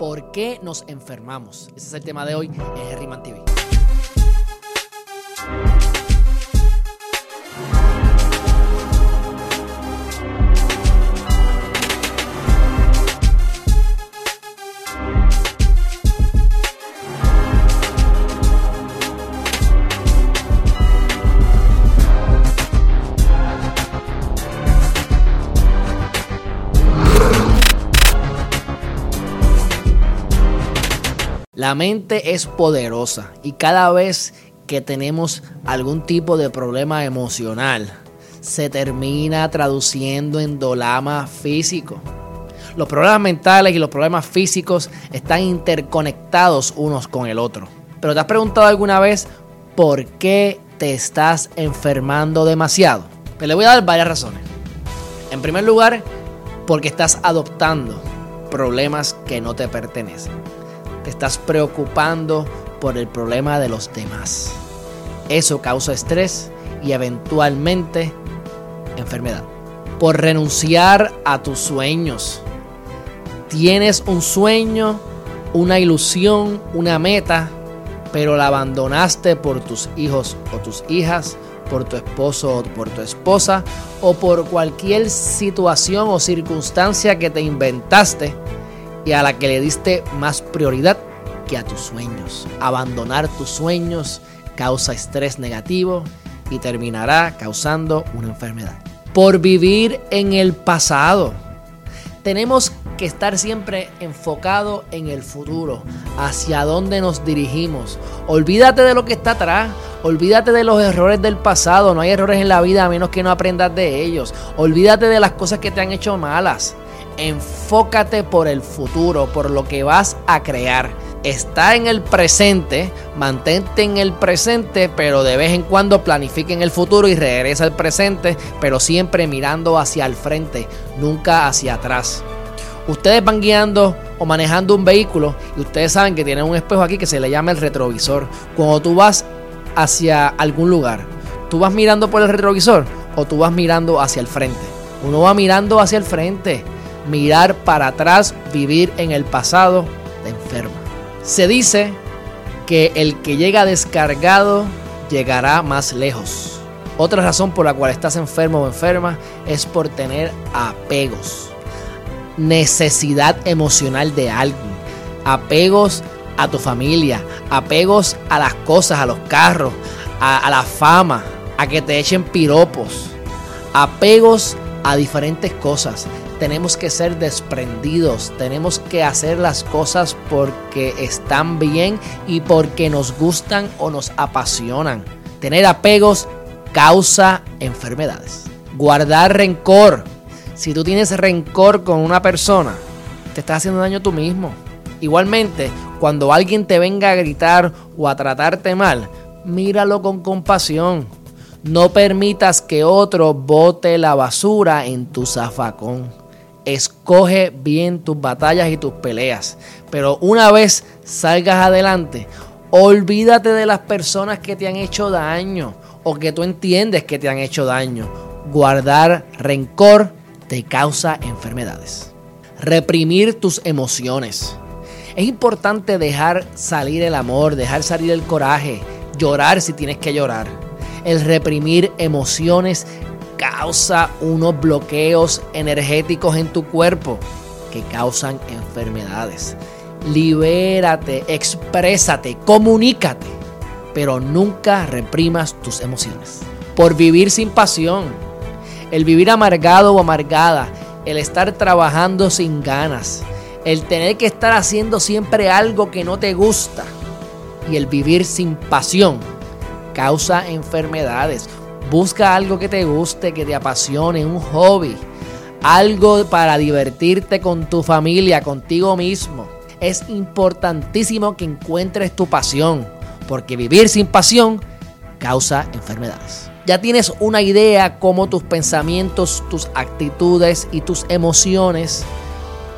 ¿Por qué nos enfermamos? Ese es el tema de hoy en Herriman TV. La mente es poderosa y cada vez que tenemos algún tipo de problema emocional, se termina traduciendo en dolama físico. Los problemas mentales y los problemas físicos están interconectados unos con el otro. Pero ¿te has preguntado alguna vez por qué te estás enfermando demasiado? Pues le voy a dar varias razones. En primer lugar, porque estás adoptando problemas que no te pertenecen te estás preocupando por el problema de los demás. Eso causa estrés y eventualmente enfermedad. Por renunciar a tus sueños. Tienes un sueño, una ilusión, una meta, pero la abandonaste por tus hijos o tus hijas, por tu esposo o por tu esposa, o por cualquier situación o circunstancia que te inventaste y a la que le diste más prioridad que a tus sueños. Abandonar tus sueños causa estrés negativo y terminará causando una enfermedad. Por vivir en el pasado. Tenemos que estar siempre enfocado en el futuro, hacia dónde nos dirigimos. Olvídate de lo que está atrás, olvídate de los errores del pasado, no hay errores en la vida a menos que no aprendas de ellos. Olvídate de las cosas que te han hecho malas enfócate por el futuro, por lo que vas a crear. Está en el presente, mantente en el presente, pero de vez en cuando planifique en el futuro y regresa al presente, pero siempre mirando hacia el frente, nunca hacia atrás. Ustedes van guiando o manejando un vehículo y ustedes saben que tienen un espejo aquí que se le llama el retrovisor. Cuando tú vas hacia algún lugar, ¿tú vas mirando por el retrovisor o tú vas mirando hacia el frente? Uno va mirando hacia el frente mirar para atrás, vivir en el pasado, te enferma. Se dice que el que llega descargado llegará más lejos. Otra razón por la cual estás enfermo o enferma es por tener apegos. Necesidad emocional de alguien. Apegos a tu familia. Apegos a las cosas, a los carros, a, a la fama, a que te echen piropos. Apegos a diferentes cosas tenemos que ser desprendidos, tenemos que hacer las cosas porque están bien y porque nos gustan o nos apasionan. Tener apegos causa enfermedades. Guardar rencor. Si tú tienes rencor con una persona, te estás haciendo daño tú mismo. Igualmente, cuando alguien te venga a gritar o a tratarte mal, míralo con compasión. No permitas que otro bote la basura en tu zafacón. Escoge bien tus batallas y tus peleas. Pero una vez salgas adelante, olvídate de las personas que te han hecho daño o que tú entiendes que te han hecho daño. Guardar rencor te causa enfermedades. Reprimir tus emociones. Es importante dejar salir el amor, dejar salir el coraje, llorar si tienes que llorar. El reprimir emociones causa unos bloqueos energéticos en tu cuerpo que causan enfermedades. Libérate, exprésate, comunícate, pero nunca reprimas tus emociones. Por vivir sin pasión, el vivir amargado o amargada, el estar trabajando sin ganas, el tener que estar haciendo siempre algo que no te gusta y el vivir sin pasión causa enfermedades. Busca algo que te guste, que te apasione, un hobby. Algo para divertirte con tu familia, contigo mismo. Es importantísimo que encuentres tu pasión, porque vivir sin pasión causa enfermedades. Ya tienes una idea cómo tus pensamientos, tus actitudes y tus emociones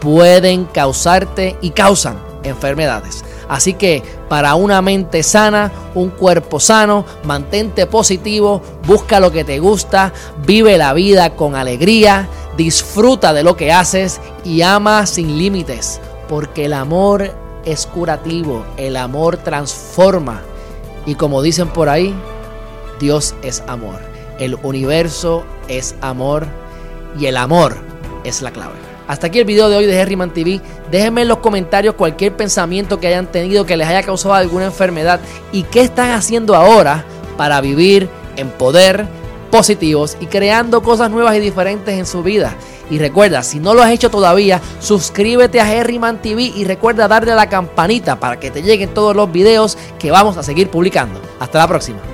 pueden causarte y causan enfermedades. Así que para una mente sana, un cuerpo sano, mantente positivo, busca lo que te gusta, vive la vida con alegría, disfruta de lo que haces y ama sin límites. porque el amor es curativo, el amor transforma. Y como dicen por ahí, Dios es amor, el universo es amor y el amor es la clave. Hasta aquí el video de hoy de Herriman TV. Déjenme en los comentarios cualquier pensamiento que hayan tenido que les haya causado alguna enfermedad y qué están haciendo ahora para vivir en poder, positivos y creando cosas nuevas y diferentes en su vida. Y recuerda, si no lo has hecho todavía, suscríbete a Herriman TV y recuerda darle a la campanita para que te lleguen todos los videos que vamos a seguir publicando. Hasta la próxima.